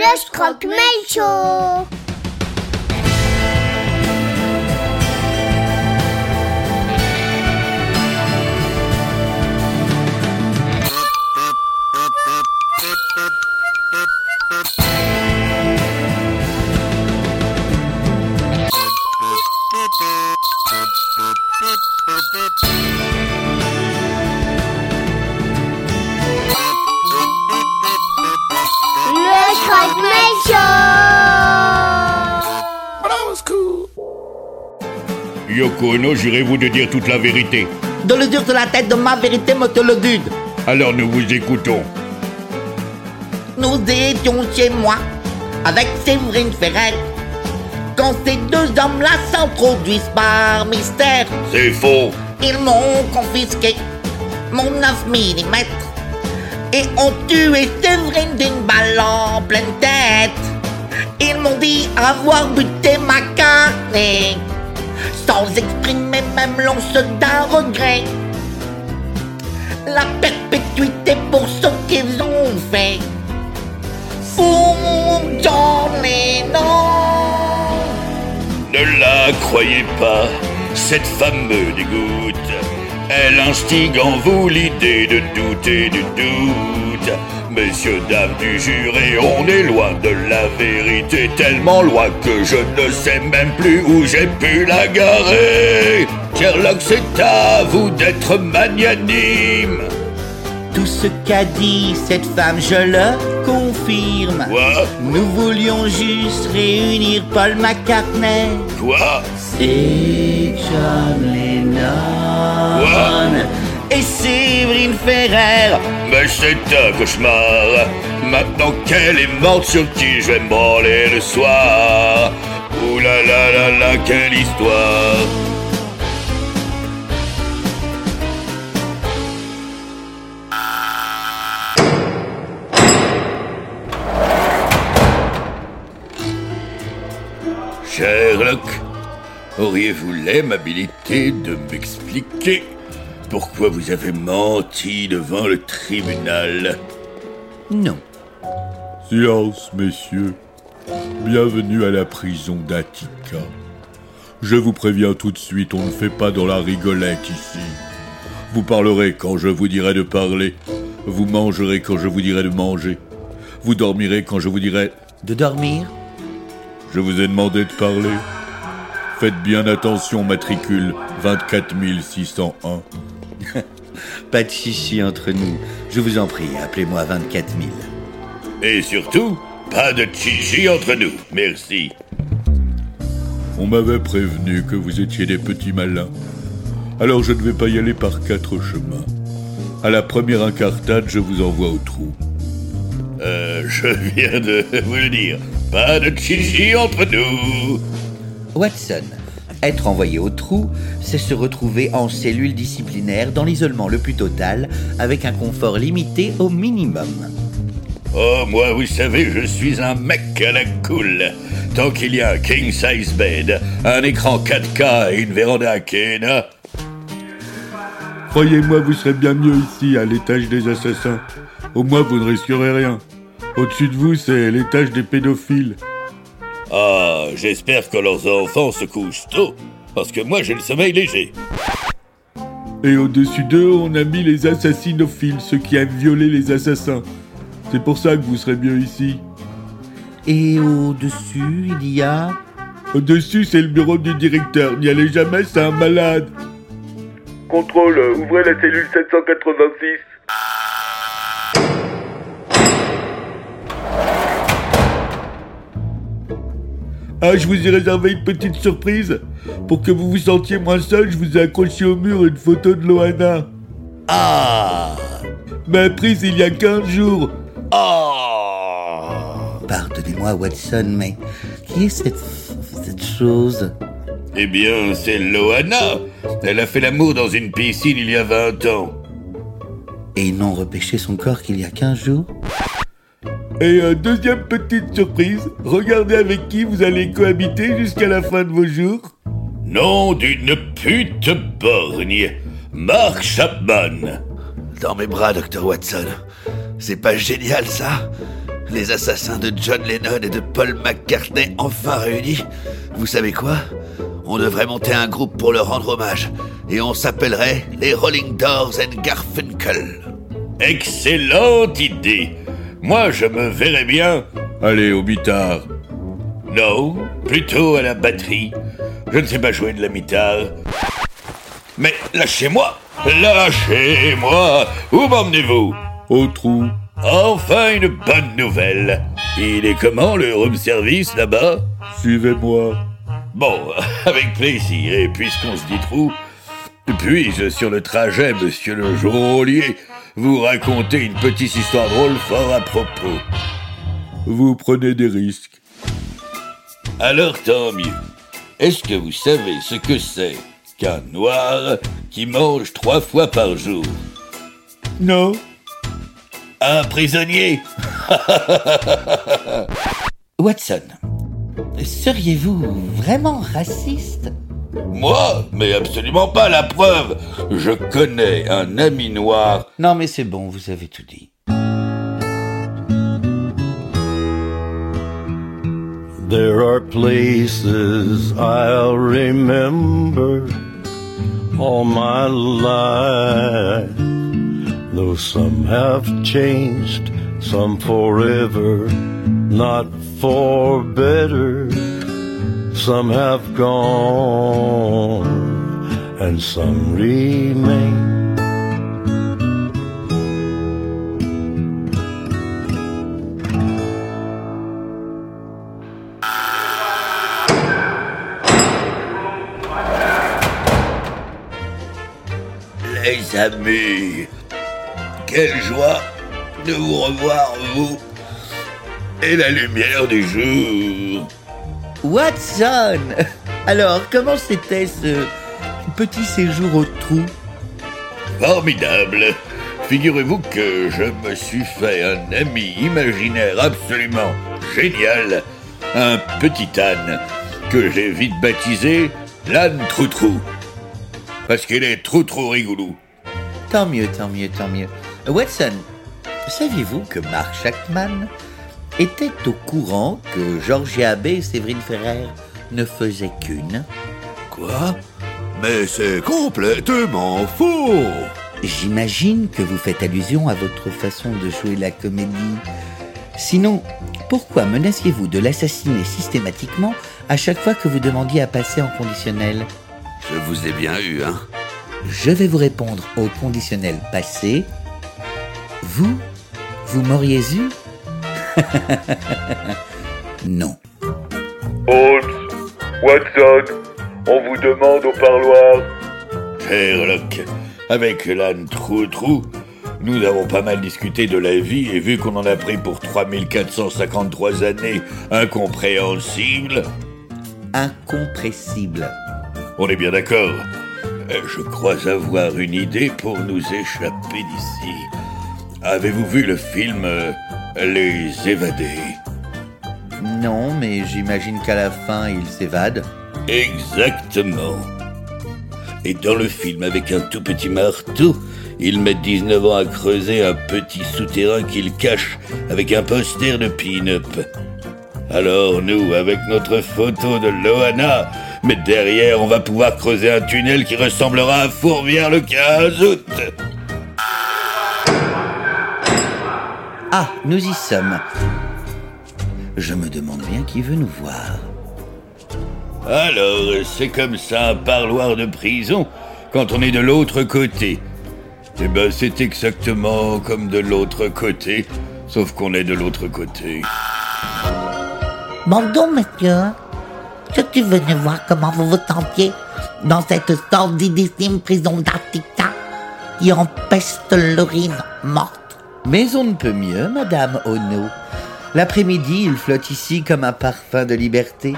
Röst Show. Yoko Ono, jurez-vous de dire toute la vérité De le dire sur la tête de ma vérité, monsieur le dude. Alors nous vous écoutons. Nous étions chez moi avec Séverine Ferret. Quand ces deux hommes-là s'introduisent par mystère, C'est faux. ils m'ont confisqué mon 9 mm et ont tué Séverine d'une balle en pleine tête. Ils m'ont dit avoir buté ma même l'once d'un regret. La perpétuité pour ce qu'ils ont fait. Fou John Lennon. Ne la croyez pas, cette femme me. Elle instigue en vous l'idée de douter du doute. Messieurs, dames du juré, on est loin de la vérité, tellement loin que je ne sais même plus où j'ai pu la garer. Sherlock, c'est à vous d'être magnanime. Tout ce qu'a dit cette femme, je le confirme. Quoi? Nous voulions juste réunir Paul McCartney Quoi? Et John Lennon Quoi? Et Séverine Ferrer. Mais c'est un cauchemar. Maintenant qu'elle est morte, sur qui je vais me branler le soir? Ouh là là là là, quelle histoire. Auriez-vous l'aimabilité de m'expliquer pourquoi vous avez menti devant le tribunal? Non. Silence, messieurs. Bienvenue à la prison d'Attica. Je vous préviens tout de suite, on ne fait pas dans la rigolette ici. Vous parlerez quand je vous dirai de parler. Vous mangerez quand je vous dirai de manger. Vous dormirez quand je vous dirai... De dormir? Je vous ai demandé de parler. Faites bien attention, matricule 24 601. Pas de chichi entre nous. Je vous en prie, appelez-moi 24 000. Et surtout, pas de chichi entre nous. Merci. On m'avait prévenu que vous étiez des petits malins. Alors je ne vais pas y aller par quatre chemins. À la première incartade, je vous envoie au trou. Euh, je viens de vous le dire. Pas de chichi entre nous. Watson, être envoyé au trou, c'est se retrouver en cellule disciplinaire dans l'isolement le plus total, avec un confort limité au minimum. Oh, moi, vous savez, je suis un mec à la cool. Tant qu'il y a un king size bed, un écran 4K et une véranda à Kena, Croyez-moi, vous serez bien mieux ici, à l'étage des assassins. Au moins, vous ne risquerez rien. Au-dessus de vous, c'est l'étage des pédophiles. Ah, j'espère que leurs enfants se couchent tôt, parce que moi j'ai le sommeil léger. Et au-dessus d'eux, on a mis les assassinophiles, ceux qui aiment violer les assassins. C'est pour ça que vous serez mieux ici. Et au-dessus, il y a... Au-dessus, c'est le bureau du directeur. N'y allez jamais, c'est un malade. Contrôle, ouvrez la cellule 786. Ah, je vous ai réservé une petite surprise. Pour que vous vous sentiez moins seul, je vous ai accroché au mur une photo de Loana. Ah Mais prise il y a 15 jours. Ah Pardonnez-moi, Watson, mais qui est cette, cette chose? Eh bien, c'est Loana. Elle a fait l'amour dans une piscine il y a 20 ans. Et ils n'ont repêché son corps qu'il y a 15 jours? Et euh, deuxième petite surprise, regardez avec qui vous allez cohabiter jusqu'à la fin de vos jours. Nom d'une pute borgne. Mark Chapman. Dans mes bras, docteur Watson. C'est pas génial, ça? Les assassins de John Lennon et de Paul McCartney enfin réunis. Vous savez quoi? On devrait monter un groupe pour leur rendre hommage. Et on s'appellerait les Rolling Doors and Garfunkel. Excellente idée. Moi, je me verrais bien. Allez, au mitard. Non, plutôt à la batterie. Je ne sais pas jouer de la guitare. Mais lâchez-moi Lâchez-moi Où m'emmenez-vous? Au trou. Enfin une bonne nouvelle. Il est comment le room service là-bas? Suivez-moi. Bon, avec plaisir. Et puisqu'on se dit trou, puis-je sur le trajet, monsieur le geôlier, vous raconter une petite histoire drôle fort à propos Vous prenez des risques. Alors tant mieux. Est-ce que vous savez ce que c'est qu'un noir qui mange trois fois par jour? Non. Un prisonnier? Watson, seriez-vous vraiment raciste? Moi Mais absolument pas la preuve Je connais un ami noir. Non mais c'est bon, vous avez tout dit. There are places I'll remember all my life. Though some have changed, some forever, not for better. Some have gone, and some remain. Les amis, quelle joie de vous revoir, vous et la lumière du jour. Watson Alors, comment c'était ce petit séjour au trou? Formidable. Figurez-vous que je me suis fait un ami imaginaire absolument génial, un petit âne que j'ai vite baptisé l'âne Troutrou. Parce qu'il est trop trop rigolo. Tant mieux, tant mieux, tant mieux. Watson, saviez-vous que Mark Shackman était au courant que Georgia Abbé et Séverine Ferrer ne faisaient qu'une. Quoi? Mais c'est complètement faux! J'imagine que vous faites allusion à votre façon de jouer la comédie. Sinon, pourquoi menaciez-vous de l'assassiner systématiquement à chaque fois que vous demandiez à passer en conditionnel? Je vous ai bien eu, hein. Je vais vous répondre au conditionnel passé. Vous Vous m'auriez eu Non. Holmes, Watson, on vous demande au parloir. Sherlock, avec l'âne Trou-Trou, nous avons pas mal discuté de la vie et vu qu'on en a pris pour 3453 années incompréhensibles, Incompressible. on est bien d'accord. Euh, Je crois avoir une idée pour nous échapper d'ici. Avez-vous vu le film euh, Les Évadés Non, mais j'imagine qu'à la fin, il s'évade. Exactement. Et dans le film, avec un tout petit marteau, ils mettent 19 ans à creuser un petit souterrain qu'ils cachent avec un poster de pin-up. Alors nous, avec notre photo de Loana, mais derrière, on va pouvoir creuser un tunnel qui ressemblera à Fourvière le 15 août. Ah, nous y sommes. Je me demande bien qui veut nous voir. Alors, c'est comme ça un parloir de prison quand on est de l'autre côté. Eh ben, c'est exactement comme de l'autre côté, sauf qu'on est de l'autre côté. Bon donc, monsieur, je suis venu voir comment vous vous sentiez dans cette sordidissime prison d'Attica qui empeste l'urine morte. Mais on ne peut mieux, Madame Ono. L'après-midi, il flotte ici comme un parfum de liberté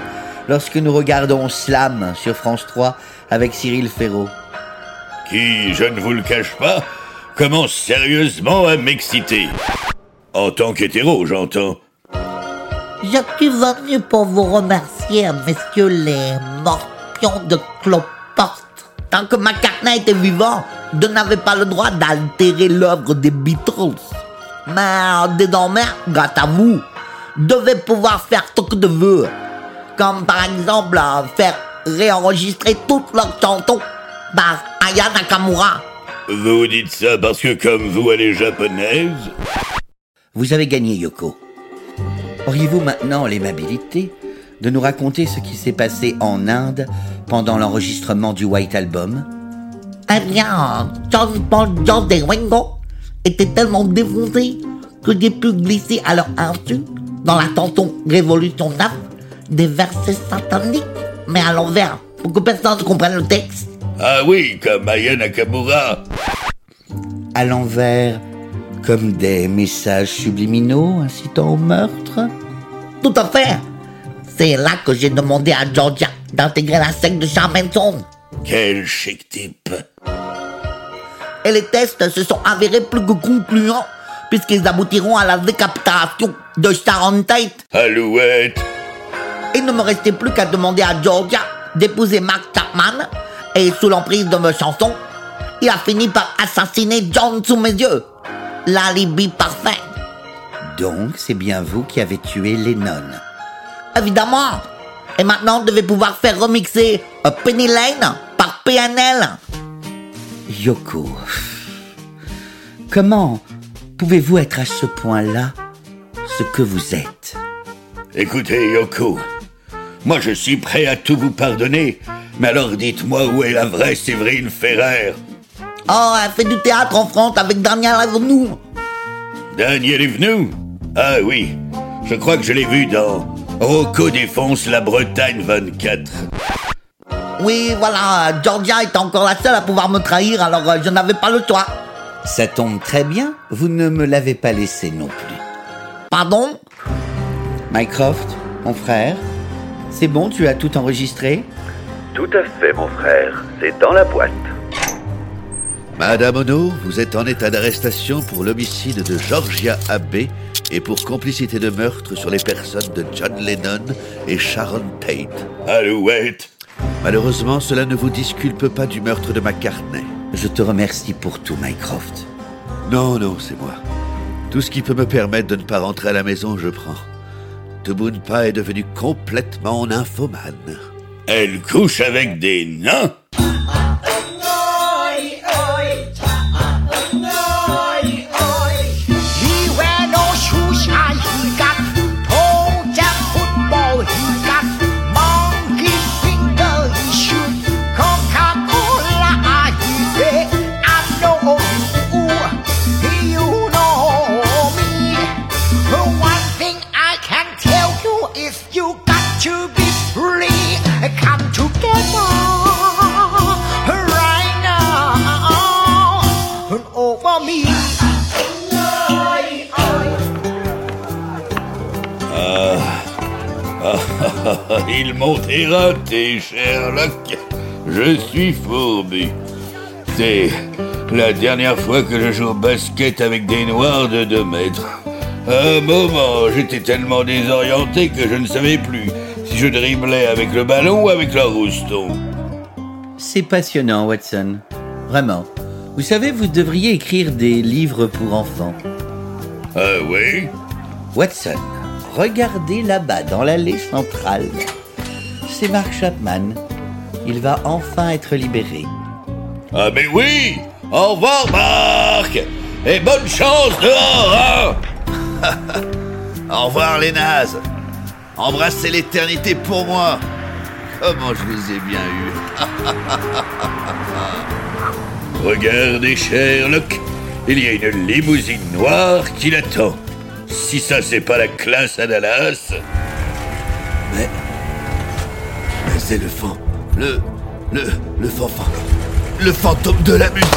lorsque nous regardons Slam sur France 3 avec Cyril Ferraud. Qui, je ne vous le cache pas, commence sérieusement à m'exciter. En tant qu'hétéro, j'entends. Je suis venu pour vous remercier, messieurs les morpions de cloporte. Tant que McCartney était vivant, vous n'avez pas le droit d'altérer l'œuvre des Beatles. Mais désormais, grâce à vous, devez pouvoir faire ce que de veux. Comme par exemple euh, faire réenregistrer toutes leurs chansons par Aya Nakamura. Vous dites ça parce que comme vous, elle est japonaise? Vous avez gagné, Yoko. Auriez-vous maintenant l'aimabilité de nous raconter ce qui s'est passé en Inde pendant l'enregistrement du White Album? Eh bien, John Paul John et Ringo étaient tellement défoncés que j'ai pu glisser à leur insu dans la chanson Révolution 9 des versets sataniques, mais à l'envers, pour que personne ne comprenne le texte. Ah oui, comme Aya Nakamura. À l'envers, comme des messages subliminaux incitant au meurtre Tout à fait. C'est là que j'ai demandé à Georgia d'intégrer la secte de Charmenton. Quel chic type. Et les tests se sont avérés plus que concluants, puisqu'ils aboutiront à la décapitation de Sharon Tate. Alouette. Il ne me restait plus qu'à demander à Georgia d'épouser Mark Chapman, et sous l'emprise de mes chansons, il a fini par assassiner John sous mes yeux. L'alibi parfait. Donc, c'est bien vous qui avez tué Lennon. Évidemment. Et maintenant, on devait pouvoir faire remixer euh, Penny Lane par PNL. Yoko, comment pouvez-vous être à ce point-là ce que vous êtes? Écoutez, Yoko, moi je suis prêt à tout vous pardonner, mais alors dites-moi où est la vraie Séverine Ferrer? Oh, elle fait du théâtre en France avec Daniel Avenue. Daniel venu Ah oui, je crois que je l'ai vu dans Rocco défonce la Bretagne 24. Oui, voilà, Georgia est encore la seule à pouvoir me trahir, alors euh, je n'avais pas le choix. Ça tombe très bien, vous ne me l'avez pas laissé non plus. Pardon? Mycroft, mon frère, c'est bon, tu as tout enregistré? Tout à fait, mon frère. C'est dans la boîte. Madame Ono, vous êtes en état d'arrestation pour l'homicide de Georgia Abbé et pour complicité de meurtre sur les personnes de John Lennon et Sharon Tate. Alouette Malheureusement, cela ne vous disculpe pas du meurtre de McCartney. Je te remercie pour tout, Mycroft. Non, non, c'est moi. Tout ce qui peut me permettre de ne pas rentrer à la maison, je prends. Tubunpa est devenu complètement nymphomane. Elle couche avec des nains? Éreinté, Sherlock. Je suis fourbu. C'est la dernière fois que je joue au basket avec des noirs de 2 mètres. À un moment, j'étais tellement désorienté que je ne savais plus si je driblais avec le ballon ou avec le rouston. C'est passionnant, Watson. Vraiment. Vous savez, vous devriez écrire des livres pour enfants. Ah oui Watson, regardez là-bas dans l'allée centrale. C'est Mark Chapman. Il va enfin être libéré. Ah mais oui Au revoir, Marc Et bonne chance dehors, hein Au revoir les nazes Embrassez l'éternité pour moi Comment je vous ai bien eu Regardez, Sherlock, il y a une limousine noire qui l'attend. Si ça, c'est pas la classe à Dallas. Mais... C'est le fan... Le... Le... Le fanfan... Le fantôme de la musique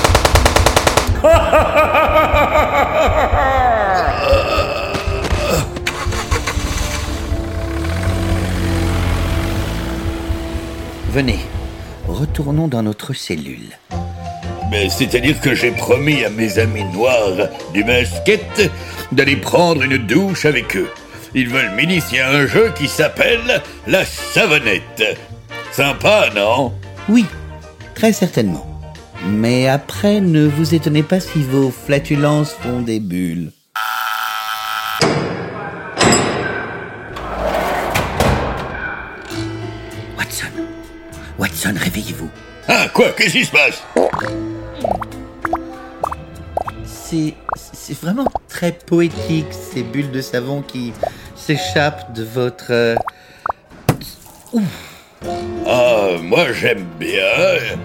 Venez, retournons dans notre cellule. Mais c'est-à-dire que j'ai promis à mes amis noirs du basket d'aller prendre une douche avec eux. Ils veulent m'initier à un jeu qui s'appelle la savonnette. Sympa, non Oui, très certainement. Mais après, ne vous étonnez pas si vos flatulences font des bulles. Watson Watson, réveillez-vous. Ah, quoi Qu'est-ce qui se passe C'est. C'est vraiment très poétique, ces bulles de savon qui s'échappent de votre. Euh, ouf ah, moi j'aime bien.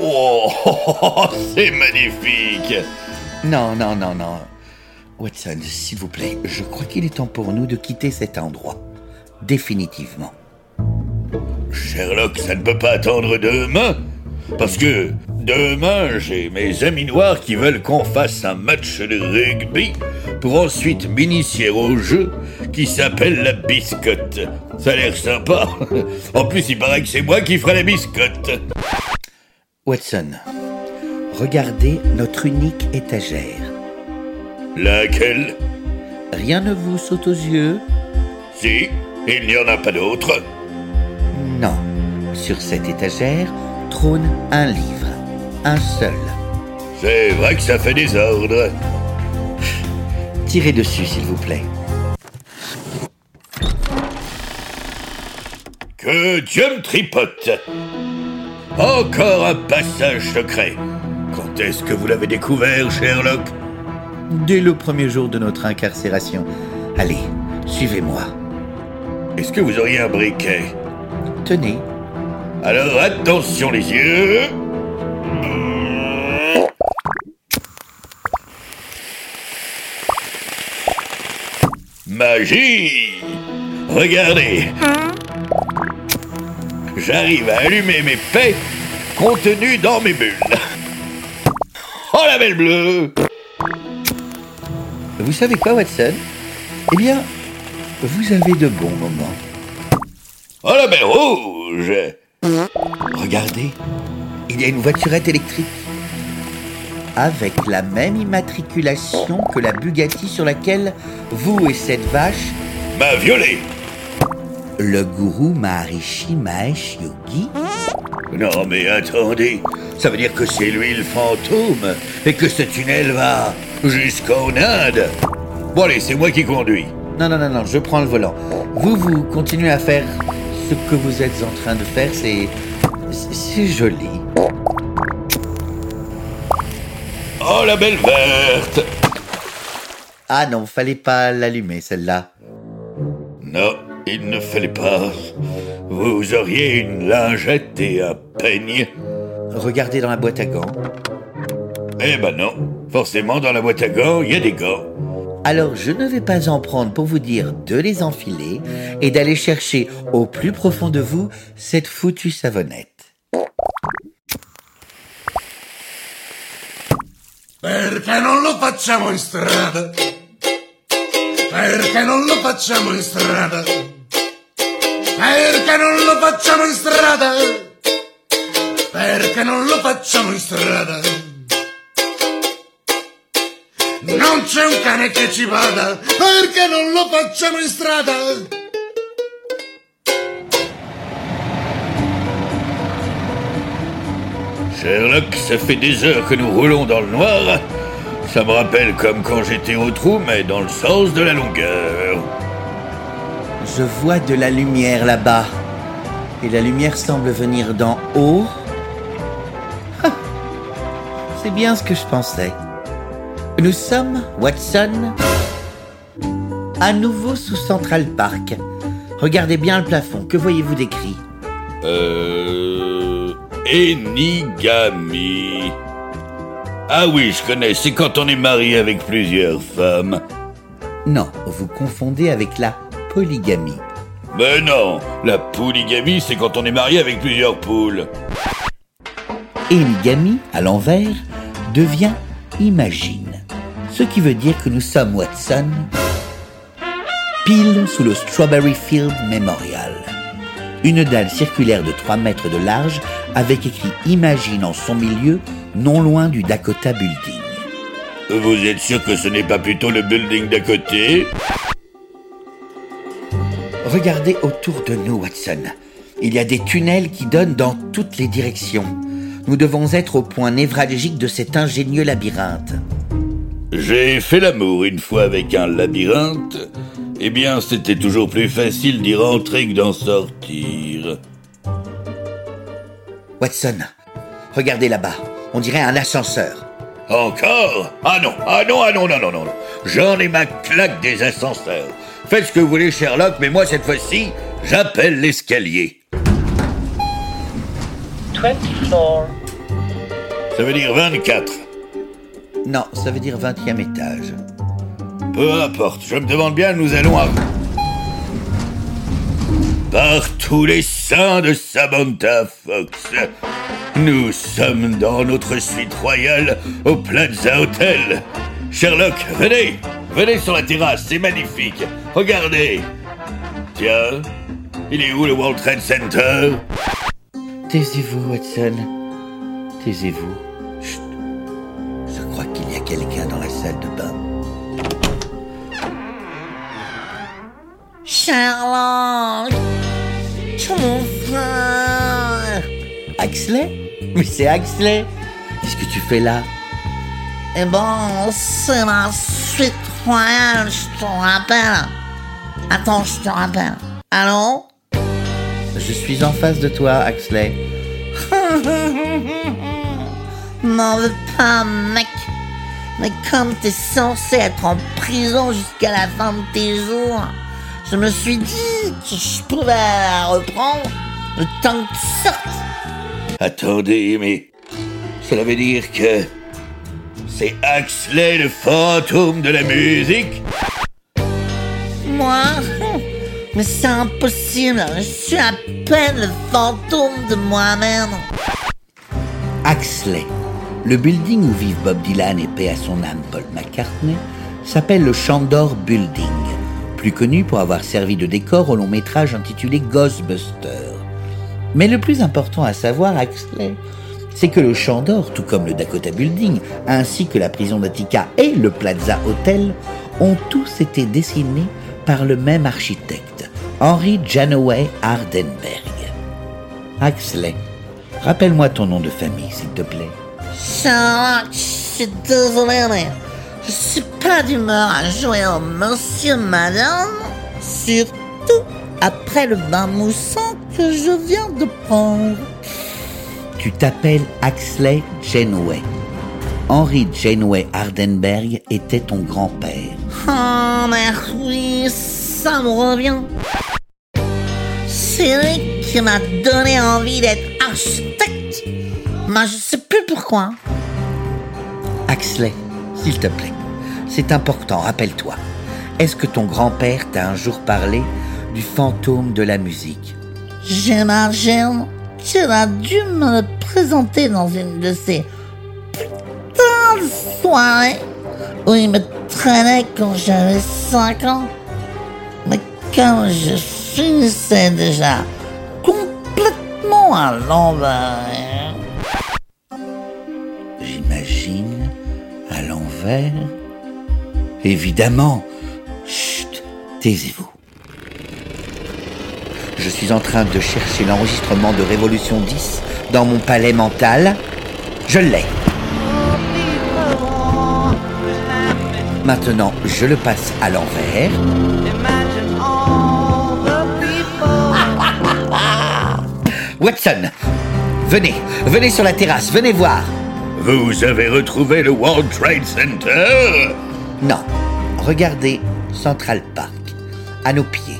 Oh, c'est magnifique. Non, non, non, non. Watson, s'il vous plaît, je crois qu'il est temps pour nous de quitter cet endroit. Définitivement. Sherlock, ça ne peut pas attendre demain. Parce que demain, j'ai mes amis noirs qui veulent qu'on fasse un match de rugby pour ensuite m'initier au jeu qui s'appelle la biscotte. Ça a l'air sympa. En plus, il paraît que c'est moi qui ferai la biscotte. Watson, regardez notre unique étagère. Laquelle? Rien ne vous saute aux yeux? Si, il n'y en a pas d'autre. Non. Sur cette étagère trône un livre. Un seul. C'est vrai que ça fait désordre. Tirez dessus, s'il vous plaît. Que Dieu me tripote Encore un passage secret. Quand est-ce que vous l'avez découvert, Sherlock Dès le premier jour de notre incarcération. Allez, suivez-moi. Est-ce que vous auriez un briquet? Tenez. Alors attention les yeux Regardez J'arrive à allumer mes paix contenus dans mes bulles. Oh la belle bleue Vous savez quoi, Watson? Eh bien, vous avez de bons moments. Oh la belle rouge Regardez, il y a une voiturette électrique. Avec la même immatriculation que la Bugatti sur laquelle vous et cette vache, m'a violé le gourou Maharishi Mahesh Yogi, Non mais attendez, ça veut dire que c'est lui le fantôme et que ce tunnel va jusqu'en Inde. Bon allez, c'est moi qui conduis. Non, non, non, non, je prends le volant. Vous, vous continuez à faire ce que vous êtes en train de faire, c'est. c'est- C'est joli. Oh la belle verte Ah non, fallait pas l'allumer, celle-là. Non, il ne fallait pas. Vous auriez une lingette et un peigne. Regardez dans la boîte à gants. Eh ben non, forcément dans la boîte à gants, il y a des gants. Alors, je ne vais pas en prendre pour vous dire de les enfiler et d'aller chercher au plus profond de vous cette foutue savonnette. Perché non lo facciamo in strada? Perché non lo facciamo in strada? Perché non lo facciamo in strada? Perché non lo facciamo in strada? Non c'è un cane che ci vada, perché non lo facciamo in strada? Sherlock, ça fait des heures que nous roulons dans le noir. Ça me rappelle comme quand j'étais au trou, mais dans le sens de la longueur. Je vois de la lumière là-bas. Et la lumière semble venir d'en haut. Ah, C'est bien ce que je pensais. Nous sommes, Watson, à nouveau sous Central Park. Regardez bien le plafond. Que voyez-vous d'écrit? Euh... Enigami. Ah oui, je connais, c'est quand on est marié avec plusieurs femmes. Non, vous confondez avec la polygamie. Mais non, la polygamie, c'est quand on est marié avec plusieurs poules. Enigami, à l'envers, devient imagine. Ce qui veut dire que nous sommes, Watson, pile sous le Strawberry Field Memorial. Une dalle circulaire de 3 mètres de large avec écrit Imagine en son milieu, non loin du Dakota Building. Vous êtes sûr que ce n'est pas plutôt le building d'à côté? Regardez autour de nous, Watson. Il y a des tunnels qui donnent dans toutes les directions. Nous devons être au point névralgique de cet ingénieux labyrinthe. J'ai fait l'amour une fois avec un labyrinthe. Eh bien, c'était toujours plus facile d'y rentrer que d'en sortir. Watson, regardez là-bas. On dirait un ascenseur. Encore? Ah non, ah non, ah non, non, non, non. non. J'en ai ma claque des ascenseurs. Faites ce que vous voulez, Sherlock, mais moi, cette fois-ci, j'appelle l'escalier. 24. Ça veut dire 24. Non, ça veut dire 20e étage. Peu importe, je me demande bien, nous allons à... Par tous les saints de Samantha Fox, nous sommes dans notre suite royale au Plaza Hotel. Sherlock, venez, venez sur la terrasse, c'est magnifique. Regardez. Tiens, il est où le World Trade Center? Taisez-vous, Watson. Taisez-vous. Chut. Je crois qu'il y a quelqu'un dans la salle de bain. Sherlock Frère Axley? Mais c'est Axley Qu'est-ce que tu fais là? Eh ben, c'est la suite royale, je te rappelle. Attends, je te rappelle. Allô? Je suis en face de toi, Axley. M'en veux pas, mec. Mais comme t'es censé être en prison jusqu'à la fin de tes jours, je me suis dit que je pouvais la reprendre le temps que tu sortes. Attendez, mais cela veut dire que c'est Axley le fantôme de la musique? Moi Mais c'est impossible, je suis à peine le fantôme de moi-même. Axley. Le building où vivent Bob Dylan et paix à son âme Paul McCartney s'appelle le Chandor Building, plus connu pour avoir servi de décor au long métrage intitulé Ghostbusters. Mais le plus important à savoir, Axley, c'est que le Chandor, tout comme le Dakota Building, ainsi que la prison d'Attica et le Plaza Hotel, ont tous été dessinés par le même architecte, Henry Janoway Hardenberg. Axley, rappelle-moi ton nom de famille, s'il te plaît. Je suis pas d'humeur à jouer au monsieur madame, surtout après le bain moussant que je viens de prendre. Tu t'appelles Axley Janeway. Henry Janeway Hardenberg était ton grand-père. Oh, mais oui, ça me revient. C'est lui qui m'a donné envie d'être architecte. Mais je sais plus pourquoi. Axley, s'il te plaît, c'est important, rappelle-toi. Est-ce que ton grand-père t'a un jour parlé du fantôme de la musique? J'imagine qu'il a dû me le présenter dans une de ces putains de soirées où il me traînait quand j'avais 5 ans. Mais quand je finissais déjà complètement à l'envers. Évidemment. Chut, taisez-vous. Je suis en train de chercher l'enregistrement de Révolution 10 dans mon palais mental. Je l'ai. Maintenant, je le passe à l'envers. Watson, venez, venez sur la terrasse, venez voir. Vous avez retrouvé le World Trade Center? Non, regardez Central Park, à nos pieds.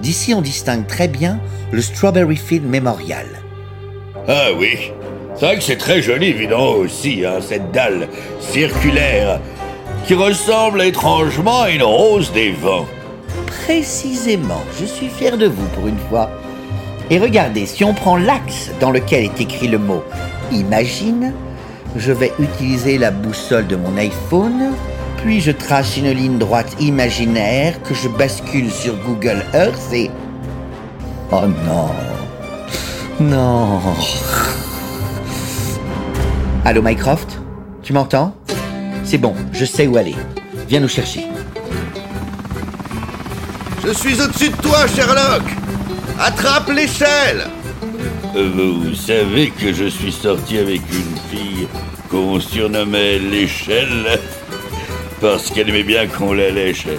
D'ici, on distingue très bien le Strawberry Field Memorial. Ah oui, c'est vrai que c'est très joli, évidemment aussi, hein, cette dalle circulaire qui ressemble étrangement à une rose des vents. Précisément, je suis fier de vous pour une fois. Et regardez, si on prend l'axe dans lequel est écrit le mot imagine, je vais utiliser la boussole de mon iPhone, puis je trace une ligne droite imaginaire que je bascule sur Google Earth et... Oh non. Non. Allô Mycroft? Tu m'entends? C'est bon, je sais où aller. Viens nous chercher. Je suis au-dessus de toi, Sherlock. Attrape l'échelle Vous savez que je suis sorti avec une fille qu'on surnommait l'échelle parce qu'elle aimait bien qu'on la lèche. elle.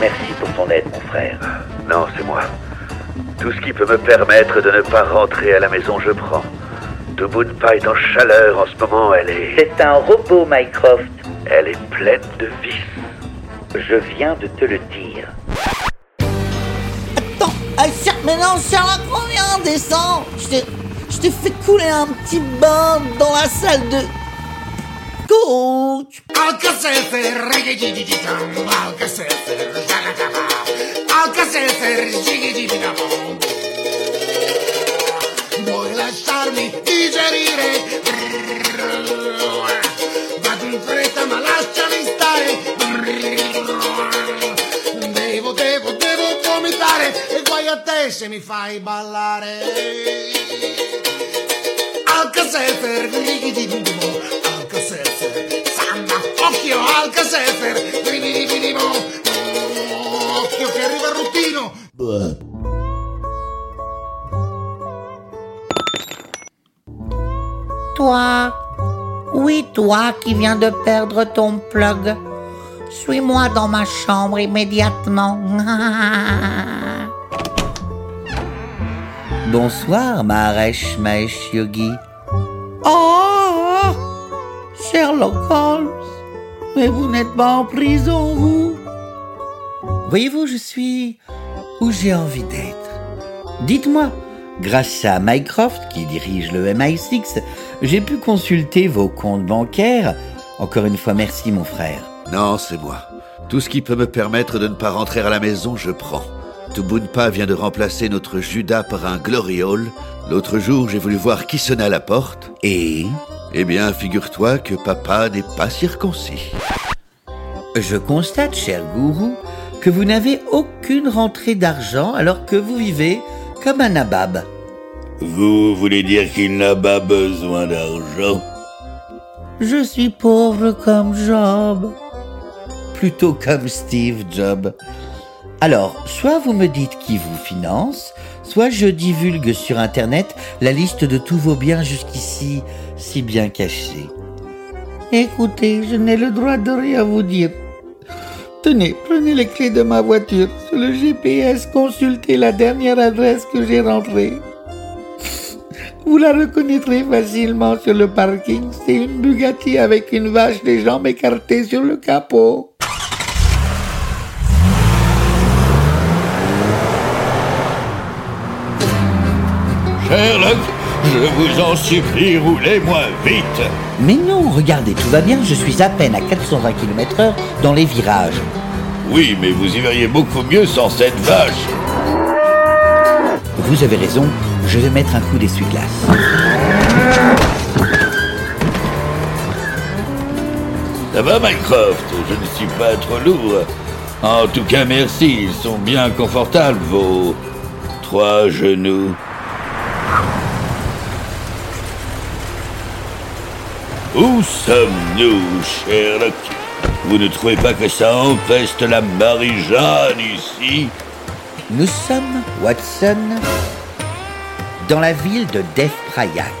Merci pour ton aide, mon frère. Non, c'est moi. Tout ce qui peut me permettre de ne pas rentrer à la maison, je prends. Tubunpa est en chaleur en ce moment, elle est... C'est un robot, Mycroft. Elle est pleine de vices. Je viens de te le dire. Attends, ah, Cher- mais non, Sherlock, reviens, descends. Je t'ai, fait couler un petit bain dans la salle de coach. Vuoi lasciarmi digerire? Vado in fretta ma lasciami stare. Vomitare e guai a te se mi fai ballare. Alka-Seltzer, rigidididam, Alka-Seltzer, samba, occhio, Alka-Seltzer, rigidididam. Occhio che arriva il ruttino. Toi, oui, toi qui viens de perdre ton plug. Suis-moi dans ma chambre immédiatement. Bonsoir, Mahesh Mahesh Yogi. Oh Sherlock Holmes Mais vous n'êtes pas en prison, vous Voyez-vous, je suis où j'ai envie d'être. Dites-moi, grâce à Mycroft, qui dirige le MI6, j'ai pu consulter vos comptes bancaires. Encore une fois, merci, mon frère. Non, c'est moi. Tout ce qui peut me permettre de ne pas rentrer à la maison, je prends. Tubunpa vient de remplacer notre Judas par un Glory Hall. L'autre jour, j'ai voulu voir qui sonnait à la porte. Et? Eh bien, figure-toi que papa n'est pas circoncis. je constate, cher gourou, que vous n'avez aucune rentrée d'argent alors que vous vivez comme un nabab. Vous voulez dire qu'il n'a pas besoin d'argent? Je suis pauvre comme Job. Plutôt comme Steve Jobs. Alors, soit vous me dites qui vous finance, soit je divulgue sur Internet la liste de tous vos biens jusqu'ici si bien cachés. Écoutez, je n'ai le droit de rien vous dire. Tenez, prenez les clés de ma voiture. Sur le GPS, consultez la dernière adresse que j'ai rentrée. Vous la reconnaîtrez facilement sur le parking. C'est une Bugatti avec une vache des jambes écartées sur le capot. Sherlock, je vous en supplie, roulez moins vite. Mais non, regardez, tout va bien, je suis à peine à 420 km heure dans les virages. Oui, mais vous y verriez beaucoup mieux sans cette vache. Vous avez raison, je vais mettre un coup d'essuie-glace. Ça va, Mycroft? Je ne suis pas trop lourd. En tout cas, merci. Ils sont bien confortables, vos trois genoux. Où sommes-nous, Sherlock Vous ne trouvez pas que ça empeste la Marie-Jeanne ici? Nous sommes, Watson, dans la ville de Prayag.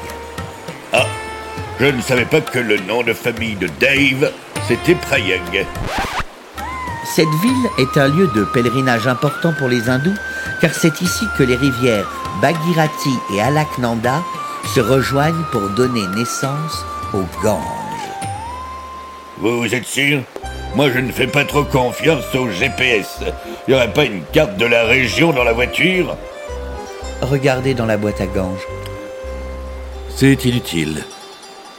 Ah, je ne savais pas que le nom de famille de Dave, c'était Prayag. Cette ville est un lieu de pèlerinage important pour les hindous, car c'est ici que les rivières Bhagirathi et Alaknanda se rejoignent pour donner naissance au Gange. Vous êtes sûr? Moi, je ne fais pas trop confiance au GPS. Il n'y aurait pas une carte de la région dans la voiture? Regardez dans la boîte à gange. C'est inutile,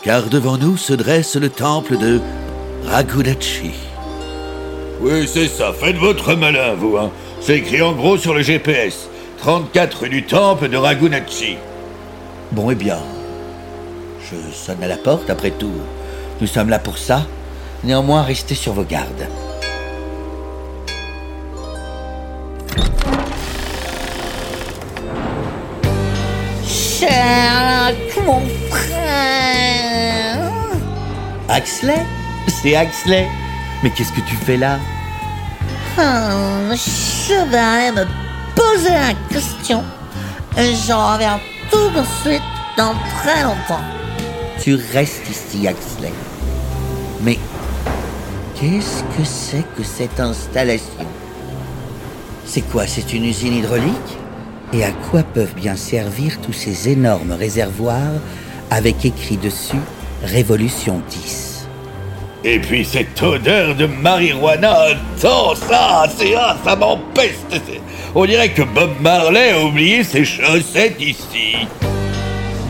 car devant nous se dresse le temple de Raghunachi. Oui, c'est ça. Faites votre malin, vous. Hein. C'est écrit en gros sur le GPS. 34 rue du Temple de Ragunachi. Bon, eh bien, je sonne à la porte, après tout. Nous sommes là pour ça. Néanmoins, restez sur vos gardes. Sherlock, mon frère. Axley? C'est Axley Mais qu'est-ce que tu fais là? Hum, je vais me poser la question. Et je reviens tout de suite dans très longtemps. Tu restes ici, Axley. Mais qu'est-ce que c'est que cette installation? C'est quoi? C'est une usine hydraulique? Et à quoi peuvent bien servir tous ces énormes réservoirs avec écrit dessus Révolution 10 Et puis cette odeur de marijuana, attends, ça, c'est ah, ça m'empeste. On dirait que Bob Marley a oublié ses chaussettes ici.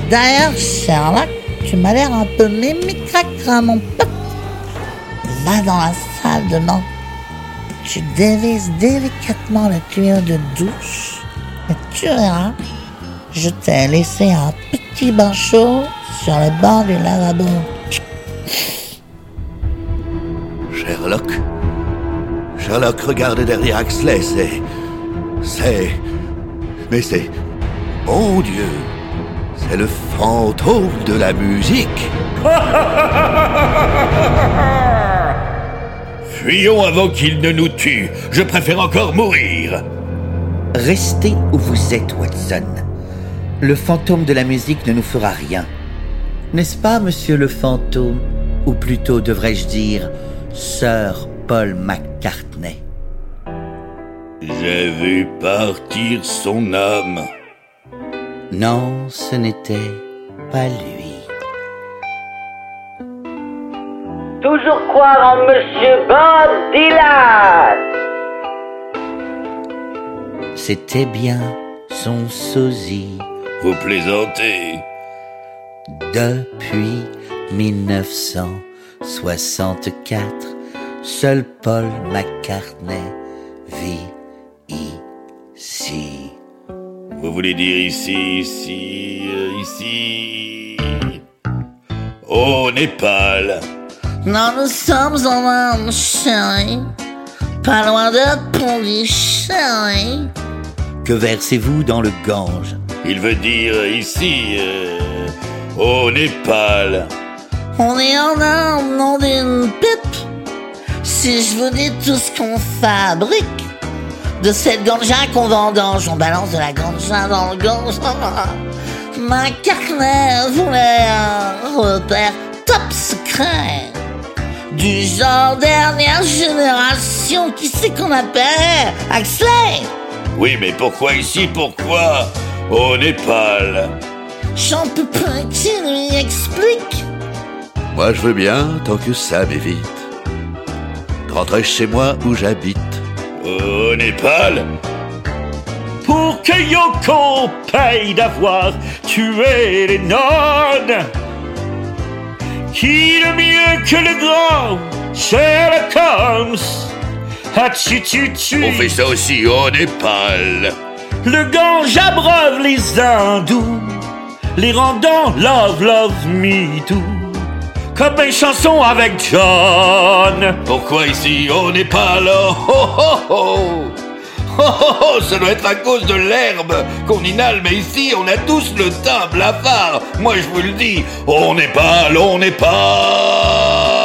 D'ailleurs, Sherlock, tu m'as l'air un peu mimicracra, mon pote. Va dans la salle de bain. Tu dévises délicatement le tuyau de douche. Et tu verras, je t'ai laissé un petit bain chaud sur le bord du lavabo. Sherlock Sherlock, regarde derrière Axley, c'est. C'est. Mais c'est. Mon Dieu C'est le fantôme de la musique Fuyons avant qu'il ne nous tue. Je préfère encore mourir. Restez où vous êtes, Watson. Le fantôme de la musique ne nous fera rien. N'est-ce pas, monsieur le fantôme? Ou plutôt, devrais-je dire, Sir Paul McCartney? J'ai vu partir son âme. Non, ce n'était pas lui. Toujours croire en Monsieur Bob Dylan. C'était bien son sosie. Vous plaisantez. Depuis 1964, seul Paul McCartney Vous voulez dire ici, ici, euh, ici. Au Népal. Non, nous sommes en Inde, chérie. Pas loin de Pondy, chérie. Que versez-vous dans le Gange? Il veut dire ici, euh, au Népal. On est en Inde, non d'une pipe. Si je vous dis tout ce qu'on fabrique, de cette ganja qu'on vendange, on balance de la ganja dans le gange. Ma carnet voulait un repère top secret. Du genre dernière génération, qui c'est qu'on appelle? Axley Oui, mais pourquoi ici? Pourquoi au Népal? J'en peux pas qui lui explique. Moi, je veux bien, tant que ça m'évite. Rentrer chez moi où j'habite. Au Népal Pour que Yoko paye d'avoir tué les nonnes. Qui le mieux que le grand Sherlock Holmes? Ah. On fait ça aussi au Népal. Le gange abreuve les hindous, les rendant love, love me too. Comme une chanson avec John. Pourquoi ici au Népal Oh oh oh oh Oh oh oh, ça doit être à cause de l'herbe qu'on inhale, mais ici on a tous le teint blafard. Moi je vous le dis, on n'est pas, on n'est pas.